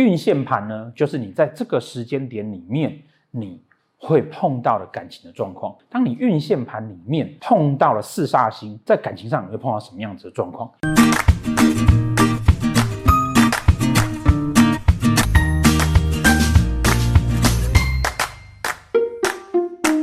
运线盘呢，就是你在这个时间点里面你会碰到的感情的状况。当你运线盘里面碰到了四煞星，在感情上你会碰到什么样子的状况？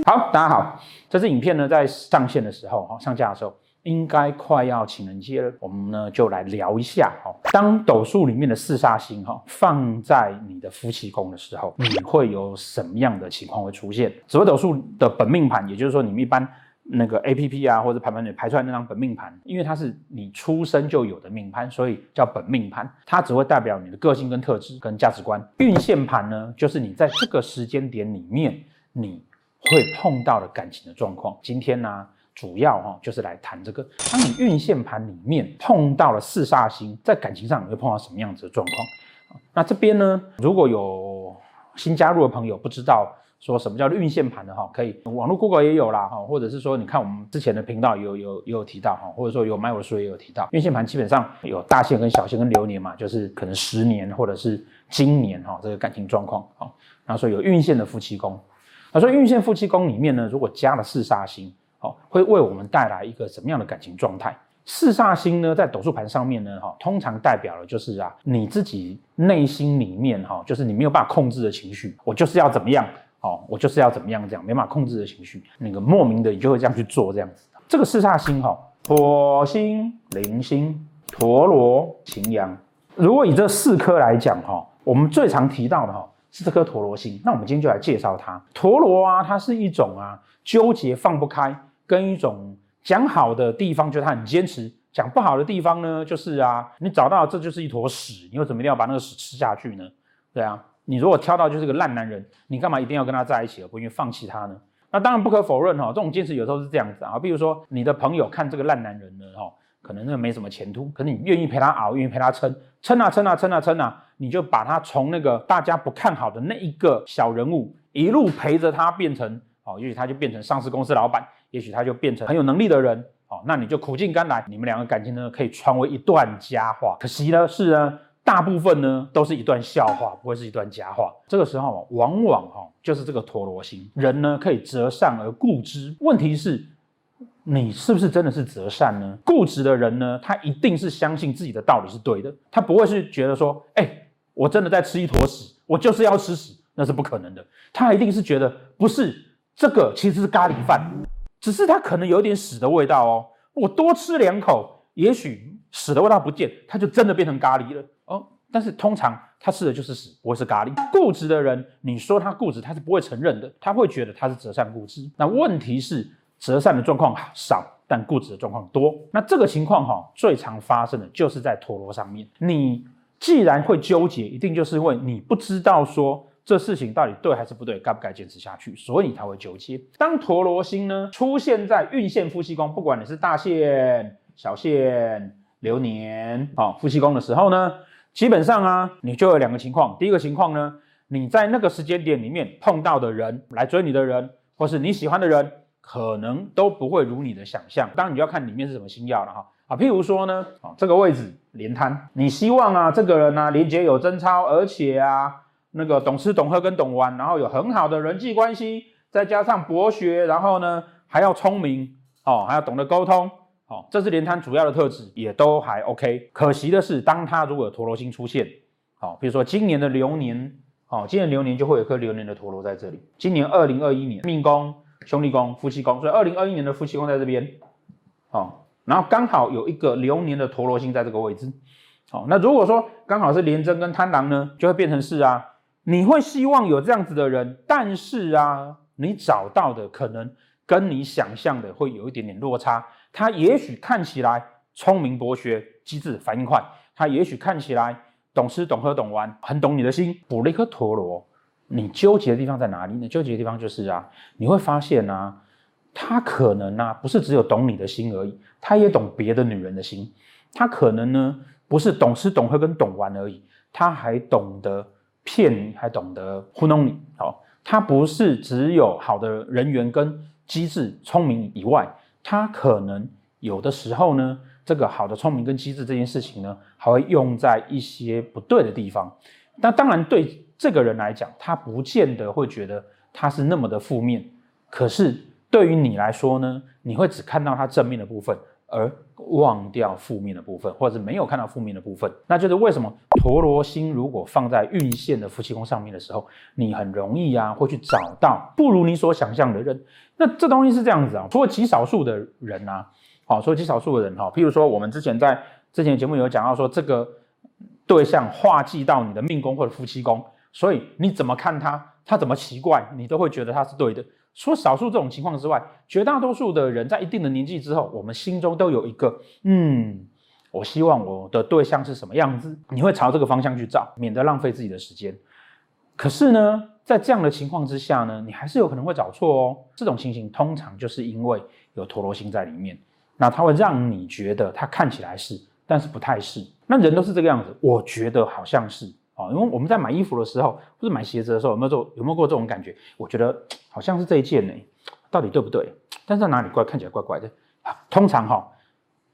好，大家好，这支影片呢，在上线的时候，哈，上架的时候。应该快要情人节了，我们呢就来聊一下哈。当斗数里面的四煞星哈放在你的夫妻宫的时候，你会有什么样的情况会出现？紫微斗数的本命盘，也就是说你们一般那个 APP 啊或者排盘里排出来那张本命盘，因为它是你出生就有的命盘，所以叫本命盘。它只会代表你的个性跟特质跟价值观。运线盘呢，就是你在这个时间点里面你会碰到的感情的状况。今天呢？主要哈就是来谈这个，当你运线盘里面碰到了四煞星，在感情上你会碰到什么样子的状况？那这边呢，如果有新加入的朋友不知道说什么叫运线盘的哈，可以网络 Google 也有啦哈，或者是说你看我们之前的频道有有也有提到哈，或者说有买我的书也有提到，运线盘基本上有大限跟小限跟流年嘛，就是可能十年或者是今年哈这个感情状况啊，然后说有运线的夫妻宫，那说运线夫妻宫里面呢，如果加了四煞星。好，会为我们带来一个什么样的感情状态？四煞星呢，在斗数盘上面呢，哈，通常代表的就是啊，你自己内心里面哈，就是你没有办法控制的情绪，我就是要怎么样，哦，我就是要怎么样，这样没办法控制的情绪，那个莫名的你就会这样去做这样子。这个四煞星哈，火星、铃星、陀罗、擎羊，如果以这四颗来讲哈，我们最常提到的哈。是这颗陀罗星，那我们今天就来介绍它。陀罗啊，它是一种啊纠结放不开，跟一种讲好的地方就是他很坚持，讲不好的地方呢就是啊，你找到这就是一坨屎，你为什么一定要把那个屎吃下去呢？对啊，你如果挑到就是个烂男人，你干嘛一定要跟他在一起而不愿意放弃他呢？那当然不可否认哈，这种坚持有时候是这样子啊，比如说你的朋友看这个烂男人呢哈。可能那没什么前途，可是你愿意陪他熬，愿意陪他撑，撑啊撑啊撑啊撑啊，你就把他从那个大家不看好的那一个小人物，一路陪着他变成哦，也许他就变成上市公司老板，也许他就变成很有能力的人哦，那你就苦尽甘来，你们两个感情呢可以传为一段佳话。可惜呢是呢，大部分呢都是一段笑话，不会是一段佳话。这个时候往往哈就是这个陀螺星，人呢可以择善而固之，问题是。你是不是真的是择善呢？固执的人呢，他一定是相信自己的道理是对的，他不会是觉得说，哎、我真的在吃一坨屎，我就是要吃屎，那是不可能的。他一定是觉得，不是这个其实是咖喱饭，只是它可能有点屎的味道哦。我多吃两口，也许屎的味道不见，它就真的变成咖喱了哦。但是通常他吃的就是屎，不会是咖喱。固执的人，你说他固执，他是不会承认的，他会觉得他是择善固执。那问题是。择善的状况少，但固执的状况多。那这个情况哈，最常发生的就是在陀螺上面。你既然会纠结，一定就是因为你不知道说这事情到底对还是不对，该不该坚持下去，所以你才会纠结。当陀罗星呢出现在运线夫妻宫，不管你是大限、小限、流年，好，夫妻宫的时候呢，基本上啊，你就有两个情况。第一个情况呢，你在那个时间点里面碰到的人，来追你的人，或是你喜欢的人。可能都不会如你的想象，当然你就要看里面是什么星曜了哈啊，譬如说呢，啊这个位置连贪，你希望啊这个人呢、啊、廉洁有贞操，而且啊那个懂吃懂喝跟懂玩，然后有很好的人际关系，再加上博学，然后呢还要聪明哦，还要懂得沟通哦，这是廉贪主要的特质，也都还 OK。可惜的是，当他如果有陀罗星出现，好，比如说今年的流年，哦，今年流年就会有颗流年的陀螺在这里，今年二零二一年命宫。兄弟宫、夫妻宫，所以二零二一年的夫妻宫在这边，好，然后刚好有一个流年的陀罗星在这个位置，好，那如果说刚好是廉贞跟贪狼呢，就会变成是啊，你会希望有这样子的人，但是啊，你找到的可能跟你想象的会有一点点落差。他也许看起来聪明博学、机智、反应快，他也许看起来懂吃懂喝懂玩，很懂你的心，补了一颗陀螺。你纠结的地方在哪里呢？纠结的地方就是啊，你会发现啊，他可能啊，不是只有懂你的心而已，他也懂别的女人的心。他可能呢，不是懂吃懂喝跟懂玩而已，他还懂得骗你，还懂得糊弄你。好，他不是只有好的人缘跟机智聪明以外，他可能有的时候呢，这个好的聪明跟机智这件事情呢，还会用在一些不对的地方。那当然对这个人来讲，他不见得会觉得他是那么的负面。可是对于你来说呢，你会只看到他正面的部分，而忘掉负面的部分，或者是没有看到负面的部分。那就是为什么陀罗星如果放在运线的夫妻宫上面的时候，你很容易啊会去找到不如你所想象的人。那这东西是这样子啊，除了极少数的人啊，好，除了极少数的人哈，譬如说我们之前在之前的节目有讲到说，这个对象化忌到你的命宫或者夫妻宫，所以你怎么看他，他怎么奇怪，你都会觉得他是对的。除了少数这种情况之外，绝大多数的人在一定的年纪之后，我们心中都有一个，嗯，我希望我的对象是什么样子，你会朝这个方向去找，免得浪费自己的时间。可是呢，在这样的情况之下呢，你还是有可能会找错哦。这种情形通常就是因为有陀螺星在里面，那它会让你觉得它看起来是，但是不太是。那人都是这个样子，我觉得好像是。哦，因为我们在买衣服的时候，或者买鞋子的时候，有没有做有没有过这种感觉？我觉得好像是这一件呢，到底对不对？但是在哪里怪，看起来怪怪的。通常哈、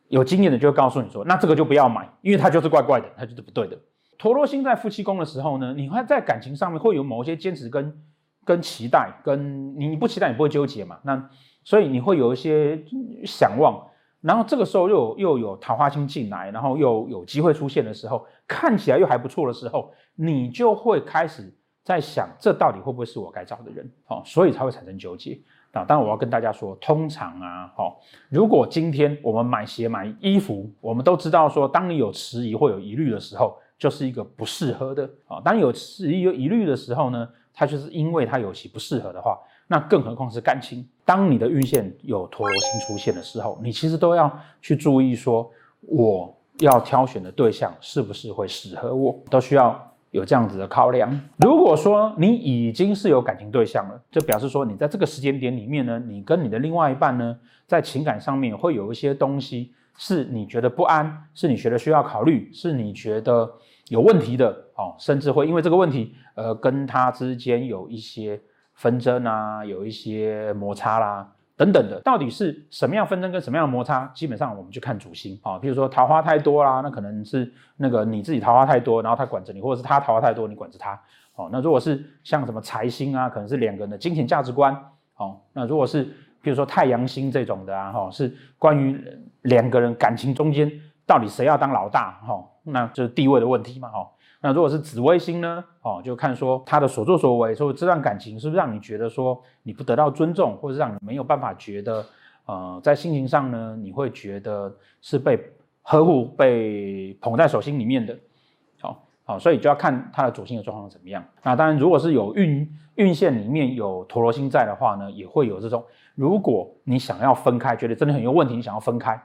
有经验的就会告诉你说，那这个就不要买，因为它就是怪怪的，它就是不对的。陀罗星在夫妻宫的时候呢，你会在感情上面会有某些坚持跟跟期待，跟你不期待你不会纠结嘛？那所以你会有一些想望。然后这个时候又又有桃花星进来，然后又有机会出现的时候，看起来又还不错的时候，你就会开始在想，这到底会不会是我该找的人？哦，所以才会产生纠结。啊当然我要跟大家说，通常啊，哦，如果今天我们买鞋买衣服，我们都知道说，当你有迟疑或有疑虑的时候，就是一个不适合的啊。当有迟疑有疑虑的时候呢，它就是因为它有其不适合的话。那更何况是感情。当你的运线有陀罗星出现的时候，你其实都要去注意说，我要挑选的对象是不是会适合我，都需要有这样子的考量。如果说你已经是有感情对象了，就表示说你在这个时间点里面呢，你跟你的另外一半呢，在情感上面会有一些东西是你觉得不安，是你觉得需要考虑，是你觉得有问题的哦，甚至会因为这个问题，呃，跟他之间有一些。纷争啊，有一些摩擦啦，等等的，到底是什么样纷争跟什么样的摩擦？基本上我们就看主星啊，比如说桃花太多啦，那可能是那个你自己桃花太多，然后他管着你，或者是他桃花太多，你管着他。哦，那如果是像什么财星啊，可能是两个人的金钱价值观。哦，那如果是比如说太阳星这种的啊，哈，是关于两个人感情中间到底谁要当老大，哈，那就是地位的问题嘛，哈。那如果是紫微星呢？哦，就看说他的所作所为，说这段感情是不是让你觉得说你不得到尊重，或者让你没有办法觉得，呃，在心情上呢，你会觉得是被呵护、被捧在手心里面的。好，好，所以就要看他的主星的状况怎么样。那当然，如果是有运运线里面有陀罗星在的话呢，也会有这种，如果你想要分开，觉得真的很有问题，你想要分开。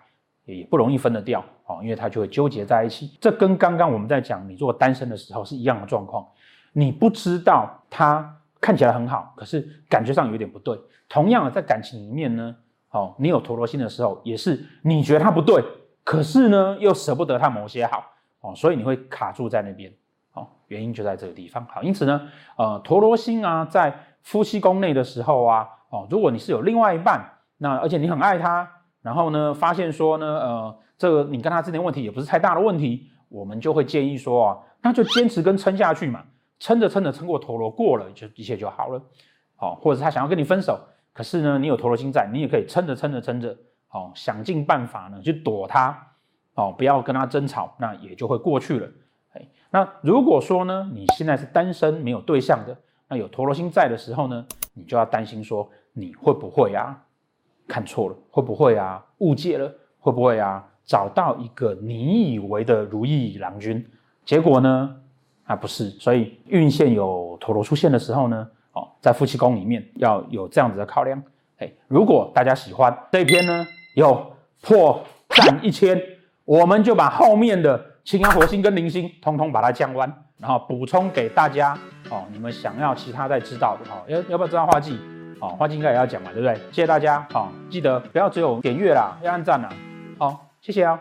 也不容易分得掉，哦，因为他就会纠结在一起。这跟刚刚我们在讲你做单身的时候是一样的状况。你不知道他看起来很好，可是感觉上有点不对。同样的，在感情里面呢，哦，你有陀罗星的时候，也是你觉得他不对，可是呢又舍不得他某些好，哦，所以你会卡住在那边，哦，原因就在这个地方。好，因此呢，呃，陀罗星啊，在夫妻宫内的时候啊，哦，如果你是有另外一半，那而且你很爱他。然后呢，发现说呢，呃，这个你跟他之间问题也不是太大的问题，我们就会建议说啊，那就坚持跟撑下去嘛，撑着撑着撑过陀螺过了，就一切就好了，好，或者他想要跟你分手，可是呢，你有陀螺星在，你也可以撑着撑着撑着，好，想尽办法呢去躲他，哦，不要跟他争吵，那也就会过去了。哎，那如果说呢，你现在是单身没有对象的，那有陀螺星在的时候呢，你就要担心说你会不会啊？看错了，会不会啊？误解了，会不会啊？找到一个你以为的如意郎君，结果呢？啊，不是。所以运线有陀螺出现的时候呢，哦，在夫妻宫里面要有这样子的考量。哎，如果大家喜欢这一篇呢，有破赞一千，我们就把后面的擎羊、火星跟零星通通把它降温，然后补充给大家。哦，你们想要其他再知道的，哦，要要不要知道化忌？好，花金应该也要讲嘛，对不对？谢谢大家，好，记得不要只有点阅啦，要按赞啦，好，谢谢啊。